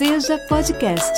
Seja Podcast,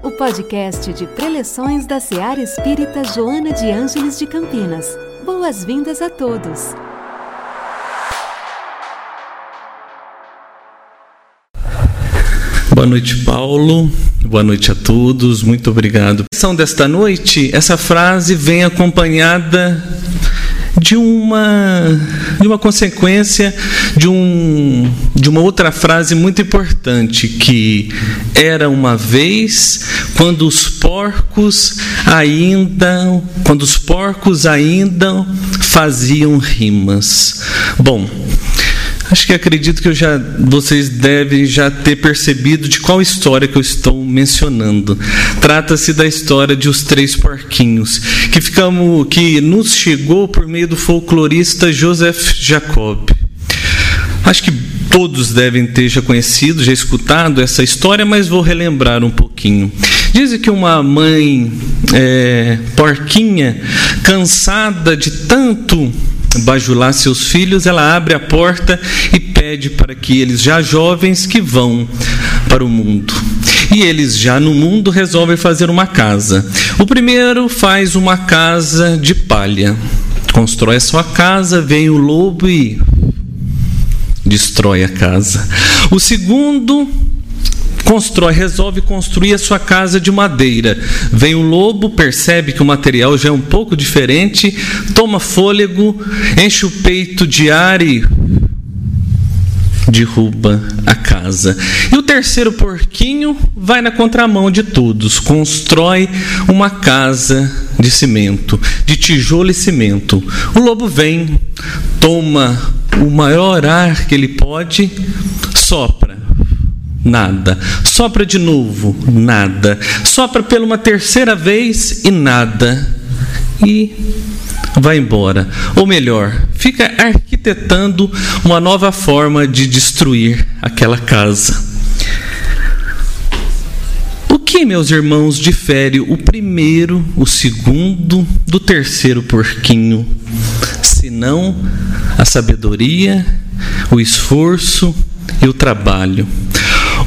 o podcast de preleções da Seara Espírita Joana de Ângeles de Campinas. Boas-vindas a todos. Boa noite, Paulo. Boa noite a todos. Muito obrigado. A lição desta noite, essa frase vem acompanhada de uma de uma consequência de um de uma outra frase muito importante que era uma vez quando os porcos ainda quando os porcos ainda faziam rimas. Bom, Acho que acredito que já, vocês devem já ter percebido de qual história que eu estou mencionando. Trata-se da história de os três porquinhos, que ficamos, que nos chegou por meio do folclorista Joseph Jacob. Acho que todos devem ter já conhecido, já escutado essa história, mas vou relembrar um pouquinho. Dizem que uma mãe é, porquinha, cansada de tanto bajular seus filhos, ela abre a porta e pede para que eles, já jovens, que vão para o mundo. E eles, já no mundo, resolvem fazer uma casa. O primeiro faz uma casa de palha. Constrói a sua casa, vem o lobo e destrói a casa. O segundo constrói, resolve construir a sua casa de madeira. Vem o lobo, percebe que o material já é um pouco diferente, toma fôlego, enche o peito de ar e derruba a casa. E o terceiro porquinho vai na contramão de todos, constrói uma casa de cimento, de tijolo e cimento. O lobo vem, toma o maior ar que ele pode, sopra nada. Sopra de novo, nada. Sopra pela uma terceira vez e nada. E vai embora. Ou melhor, fica arquitetando uma nova forma de destruir aquela casa. O que, meus irmãos, difere o primeiro, o segundo do terceiro porquinho? Senão a sabedoria, o esforço e o trabalho.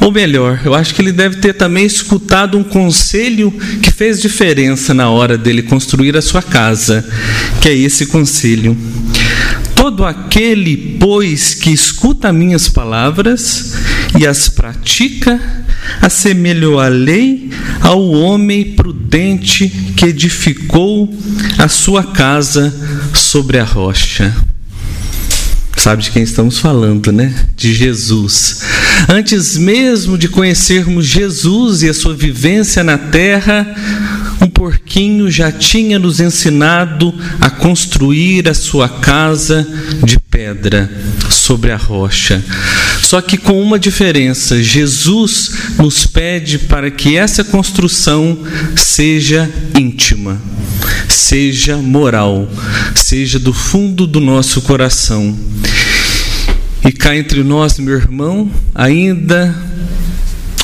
Ou melhor, eu acho que ele deve ter também escutado um conselho que fez diferença na hora dele construir a sua casa, que é esse conselho. Todo aquele, pois, que escuta minhas palavras e as pratica, assemelhou a lei ao homem prudente que edificou a sua casa sobre a rocha. Sabe de quem estamos falando, né? De Jesus. Antes mesmo de conhecermos Jesus e a sua vivência na terra, um porquinho já tinha nos ensinado a construir a sua casa de pedra sobre a rocha. Só que com uma diferença: Jesus nos pede para que essa construção seja íntima, seja moral, seja do fundo do nosso coração. E cá entre nós, meu irmão, ainda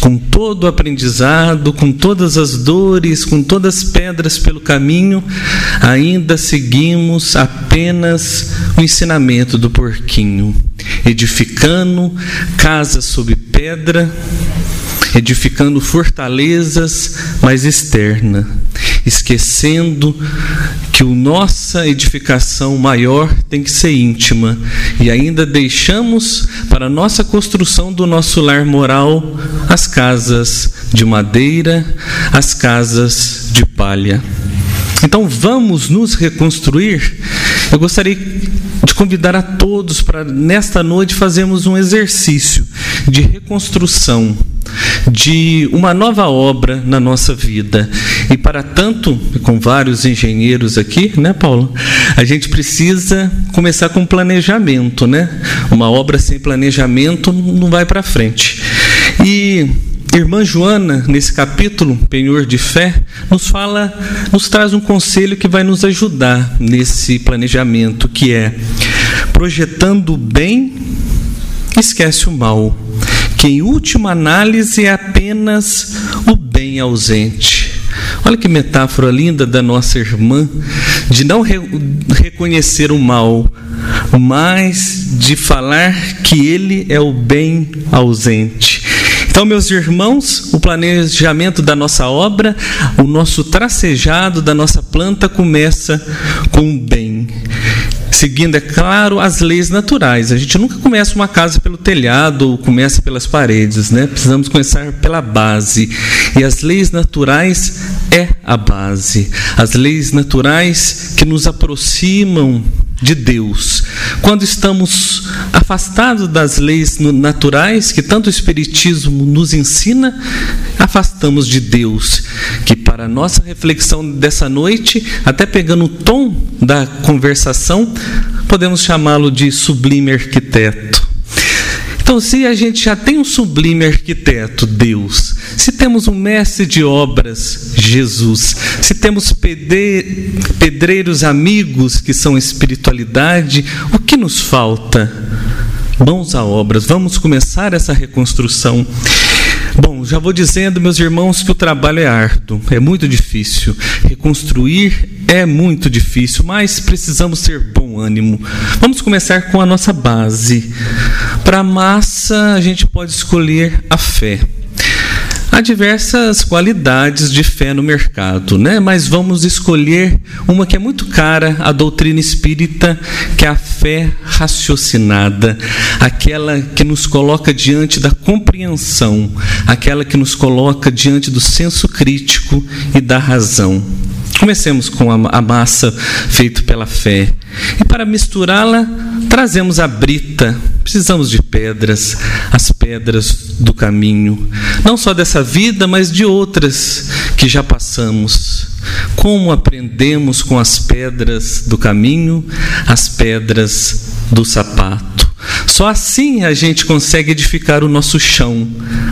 com todo o aprendizado, com todas as dores, com todas as pedras pelo caminho, ainda seguimos apenas o ensinamento do porquinho, edificando casa sob pedra, edificando fortalezas, mas externa, esquecendo que a nossa edificação maior tem que ser íntima e ainda deixamos para a nossa construção do nosso lar moral as casas de madeira, as casas de palha. Então vamos nos reconstruir. Eu gostaria de convidar a todos para nesta noite fazermos um exercício de reconstrução de uma nova obra na nossa vida. E para tanto, com vários engenheiros aqui, né, Paulo? A gente precisa começar com planejamento, né? Uma obra sem planejamento não vai para frente. E Irmã Joana, nesse capítulo, Penhor de Fé, nos fala, nos traz um conselho que vai nos ajudar nesse planejamento, que é projetando o bem, esquece o mal que em última análise é apenas o bem ausente. Olha que metáfora linda da nossa irmã, de não re reconhecer o mal, mas de falar que ele é o bem ausente. Então, meus irmãos, o planejamento da nossa obra, o nosso tracejado da nossa planta começa com o bem seguindo, é claro, as leis naturais. A gente nunca começa uma casa pelo telhado ou começa pelas paredes, né? Precisamos começar pela base. E as leis naturais é a base. As leis naturais que nos aproximam de Deus. Quando estamos afastados das leis naturais que tanto o Espiritismo nos ensina, afastamos de Deus, que para a nossa reflexão dessa noite, até pegando o tom da conversação, podemos chamá-lo de sublime arquiteto. Então, se a gente já tem um sublime arquiteto, Deus, se temos um mestre de obras, Jesus, se temos pedreiros amigos que são espiritualidade, o que nos falta? Mãos a obras, vamos começar essa reconstrução. Bom, já vou dizendo, meus irmãos, que o trabalho é árduo, é muito difícil. Reconstruir é muito difícil, mas precisamos ter bom ânimo. Vamos começar com a nossa base. Para a massa, a gente pode escolher a fé. Há diversas qualidades de fé no mercado, né? mas vamos escolher uma que é muito cara à doutrina espírita, que é a fé raciocinada, aquela que nos coloca diante da compreensão, aquela que nos coloca diante do senso crítico e da razão. Comecemos com a massa feita pela fé. E para misturá-la, trazemos a brita. Precisamos de pedras, as pedras do caminho, não só dessa vida, mas de outras que já passamos. Como aprendemos com as pedras do caminho, as pedras do sapato. Só assim a gente consegue edificar o nosso chão,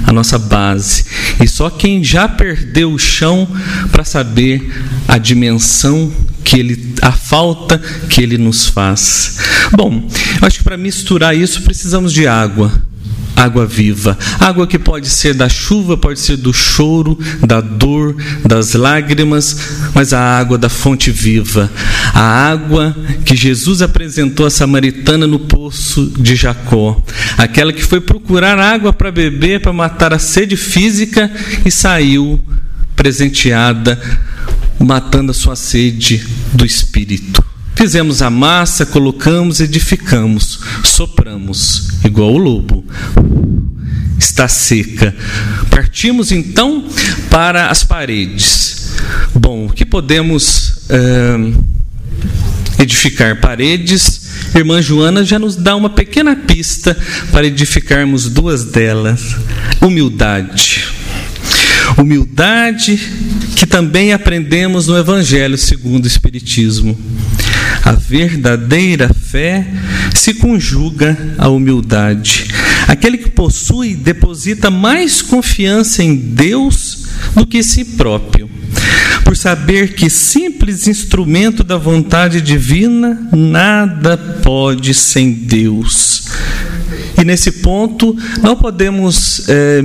a nossa base. E só quem já perdeu o chão para saber a dimensão que ele, a falta que ele nos faz. Bom, acho que para misturar isso precisamos de água água viva. Água que pode ser da chuva, pode ser do choro, da dor, das lágrimas, mas a água da fonte viva. A água que Jesus apresentou à samaritana no poço de Jacó. Aquela que foi procurar água para beber, para matar a sede física e saiu presenteada, matando a sua sede do espírito. Fizemos a massa, colocamos, edificamos, sopramos, igual o lobo. Está seca. Partimos então para as paredes. Bom, o que podemos uh, edificar? Paredes. Irmã Joana já nos dá uma pequena pista para edificarmos duas delas. Humildade. Humildade também aprendemos no Evangelho segundo o Espiritismo. A verdadeira fé se conjuga à humildade. Aquele que possui deposita mais confiança em Deus do que em si próprio, por saber que simples instrumento da vontade divina nada pode sem Deus. E nesse ponto, não podemos é,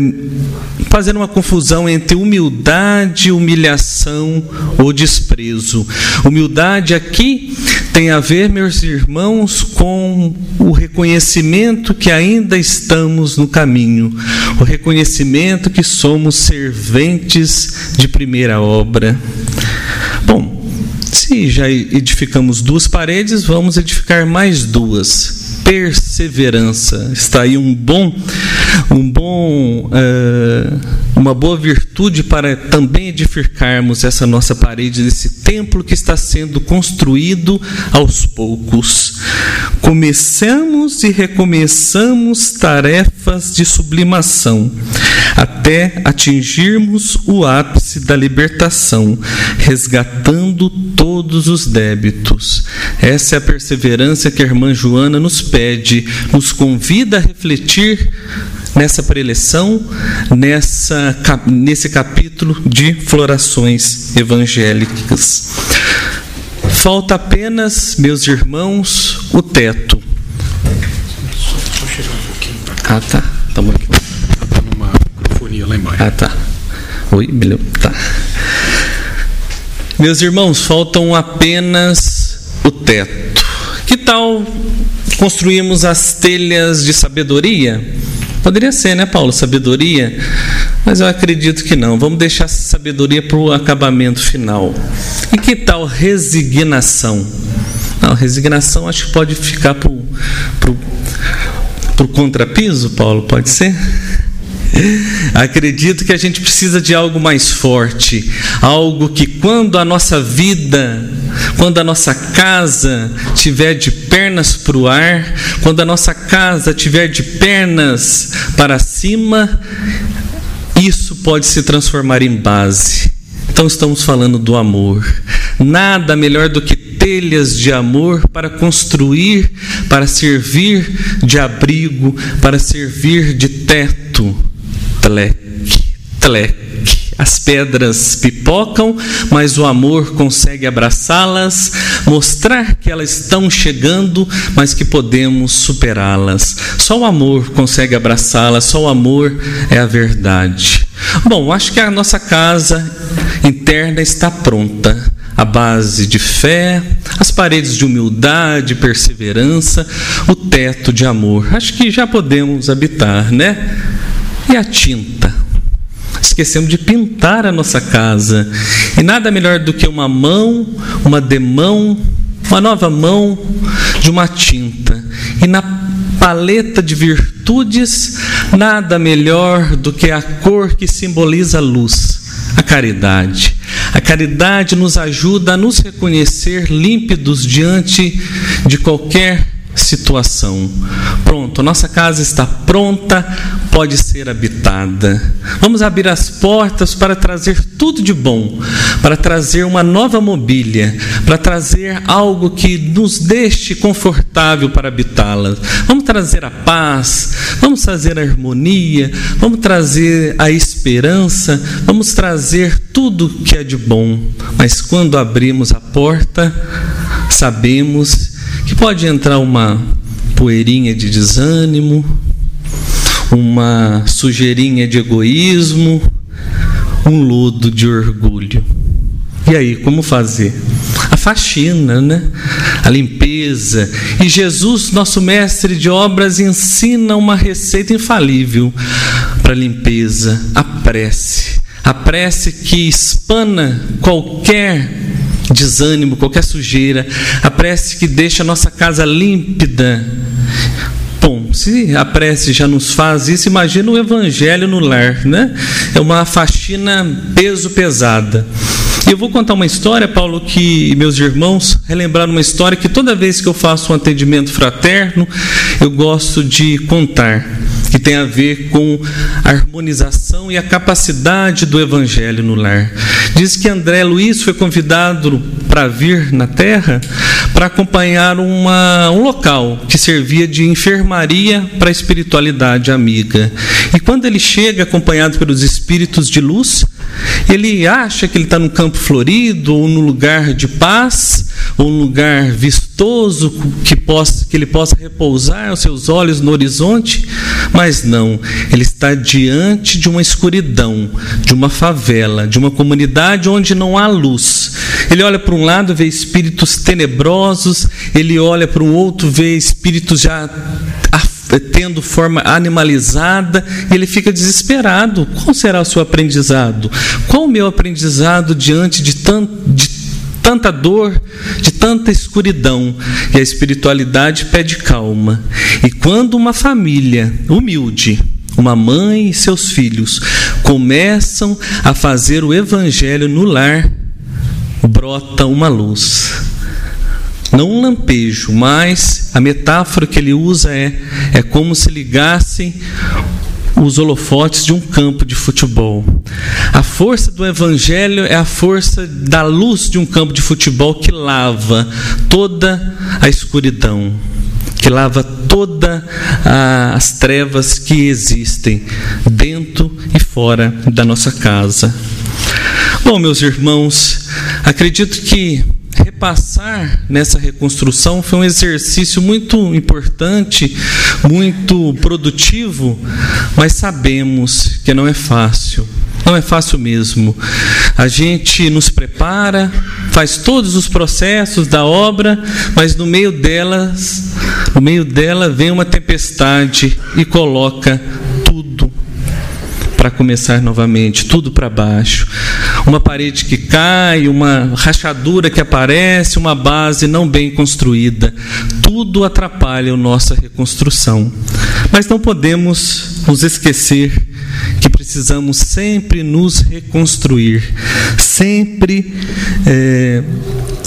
fazer uma confusão entre humildade, humilhação ou desprezo. Humildade aqui tem a ver, meus irmãos, com o reconhecimento que ainda estamos no caminho, o reconhecimento que somos serventes de primeira obra. Bom, se já edificamos duas paredes, vamos edificar mais duas perseverança. Está aí um bom, um bom, uh, uma boa virtude para também edificarmos essa nossa parede desse templo que está sendo construído aos poucos. Começamos e recomeçamos tarefas de sublimação até atingirmos o ápice da libertação, resgatando todos os débitos. Essa é a perseverança que a irmã Joana nos pede, nos convida a refletir nessa preleção, nessa, nesse capítulo de florações evangélicas. Falta apenas, meus irmãos, o teto. Ah, tá. Ah, tá. Oi, beleza. Tá. Meus irmãos, faltam apenas o teto. Que tal construirmos as telhas de sabedoria? Poderia ser, né, Paulo? Sabedoria? Mas eu acredito que não. Vamos deixar essa sabedoria para o acabamento final. E que tal resignação? Não, resignação acho que pode ficar para o contrapiso, Paulo, pode ser? Acredito que a gente precisa de algo mais forte, algo que quando a nossa vida, quando a nossa casa tiver de pernas para o ar, quando a nossa casa tiver de pernas para cima, isso pode se transformar em base. Então estamos falando do amor. Nada melhor do que telhas de amor para construir, para servir de abrigo, para servir de teto Tleque, tleque. As pedras pipocam, mas o amor consegue abraçá-las, mostrar que elas estão chegando, mas que podemos superá-las. Só o amor consegue abraçá-las, só o amor é a verdade. Bom, acho que a nossa casa interna está pronta. A base de fé, as paredes de humildade, perseverança, o teto de amor. Acho que já podemos habitar, né? E a tinta? Esquecemos de pintar a nossa casa. E nada melhor do que uma mão, uma demão, uma nova mão de uma tinta. E na paleta de virtudes, nada melhor do que a cor que simboliza a luz, a caridade. A caridade nos ajuda a nos reconhecer límpidos diante de qualquer situação. Pronto, nossa casa está pronta, pode ser habitada. Vamos abrir as portas para trazer tudo de bom, para trazer uma nova mobília, para trazer algo que nos deixe confortável para habitá-la. Vamos trazer a paz, vamos trazer a harmonia, vamos trazer a esperança, vamos trazer tudo que é de bom. Mas quando abrimos a porta, sabemos que pode entrar uma poeirinha de desânimo, uma sujeirinha de egoísmo, um lodo de orgulho. E aí, como fazer? A faxina, né? A limpeza. E Jesus, nosso mestre de obras, ensina uma receita infalível para limpeza: a prece. A prece que espana qualquer desânimo, qualquer sujeira, a prece que deixa a nossa casa límpida. Bom, se a prece já nos faz isso, imagina o evangelho no lar, né? É uma faxina peso pesada. Eu vou contar uma história, Paulo, que meus irmãos relembraram uma história que toda vez que eu faço um atendimento fraterno, eu gosto de contar, tem a ver com a harmonização e a capacidade do evangelho no lar. Diz que André Luiz foi convidado para vir na terra para acompanhar uma, um local que servia de enfermaria para a espiritualidade amiga. E quando ele chega acompanhado pelos espíritos de luz, ele acha que ele está no campo florido, ou no lugar de paz, um lugar vistoso que, possa, que ele possa repousar os seus olhos no horizonte, mas não, ele está diante de uma escuridão, de uma favela, de uma comunidade onde não há luz. Ele olha para um lado, vê espíritos tenebrosos, ele olha para um outro, vê espíritos já tendo forma animalizada, e ele fica desesperado. Qual será o seu aprendizado? Qual o meu aprendizado diante de, tanto, de tanta dor, de tanta escuridão? E a espiritualidade pede calma. E quando uma família humilde, uma mãe e seus filhos começam a fazer o evangelho no lar, brota uma luz não um lampejo, mas a metáfora que ele usa é, é como se ligassem os holofotes de um campo de futebol. A força do evangelho é a força da luz de um campo de futebol que lava toda a escuridão, que lava todas as trevas que existem dentro e fora da nossa casa. Bom, meus irmãos, acredito que repassar nessa reconstrução foi um exercício muito importante, muito produtivo, mas sabemos que não é fácil. Não é fácil mesmo. A gente nos prepara, faz todos os processos da obra, mas no meio delas, no meio dela vem uma tempestade e coloca tudo para começar novamente, tudo para baixo. Uma parede que cai, uma rachadura que aparece, uma base não bem construída. Tudo atrapalha a nossa reconstrução. Mas não podemos nos esquecer que precisamos sempre nos reconstruir, sempre é,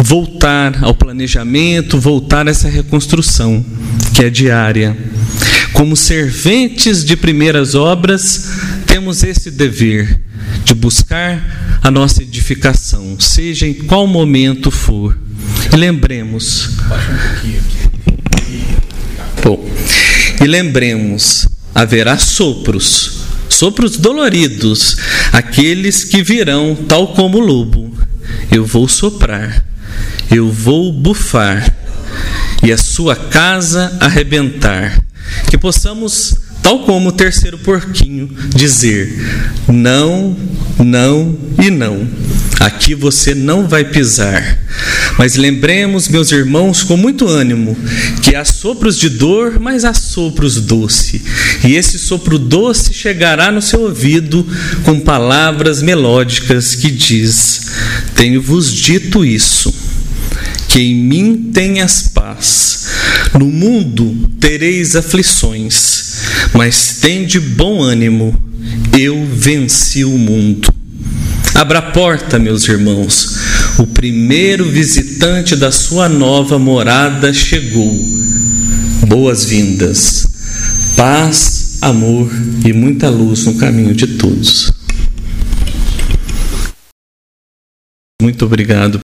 voltar ao planejamento, voltar a essa reconstrução que é diária. Como serventes de primeiras obras, temos esse dever de buscar a nossa edificação, seja em qual momento for. E lembremos. Bom, e lembremos, haverá sopros, sopros doloridos, aqueles que virão tal como o lobo. Eu vou soprar, eu vou bufar, e a sua casa arrebentar. Que possamos tal como o terceiro porquinho, dizer: não, não e não. Aqui você não vai pisar. Mas lembremos, meus irmãos, com muito ânimo, que há sopros de dor, mas há sopros doce. E esse sopro doce chegará no seu ouvido com palavras melódicas que diz: Tenho-vos dito isso, que em mim tenhas paz. No mundo tereis aflições mas tende bom ânimo, eu venci o mundo. Abra a porta, meus irmãos, o primeiro visitante da sua nova morada chegou. Boas-vindas, paz, amor e muita luz no caminho de todos. Muito obrigado.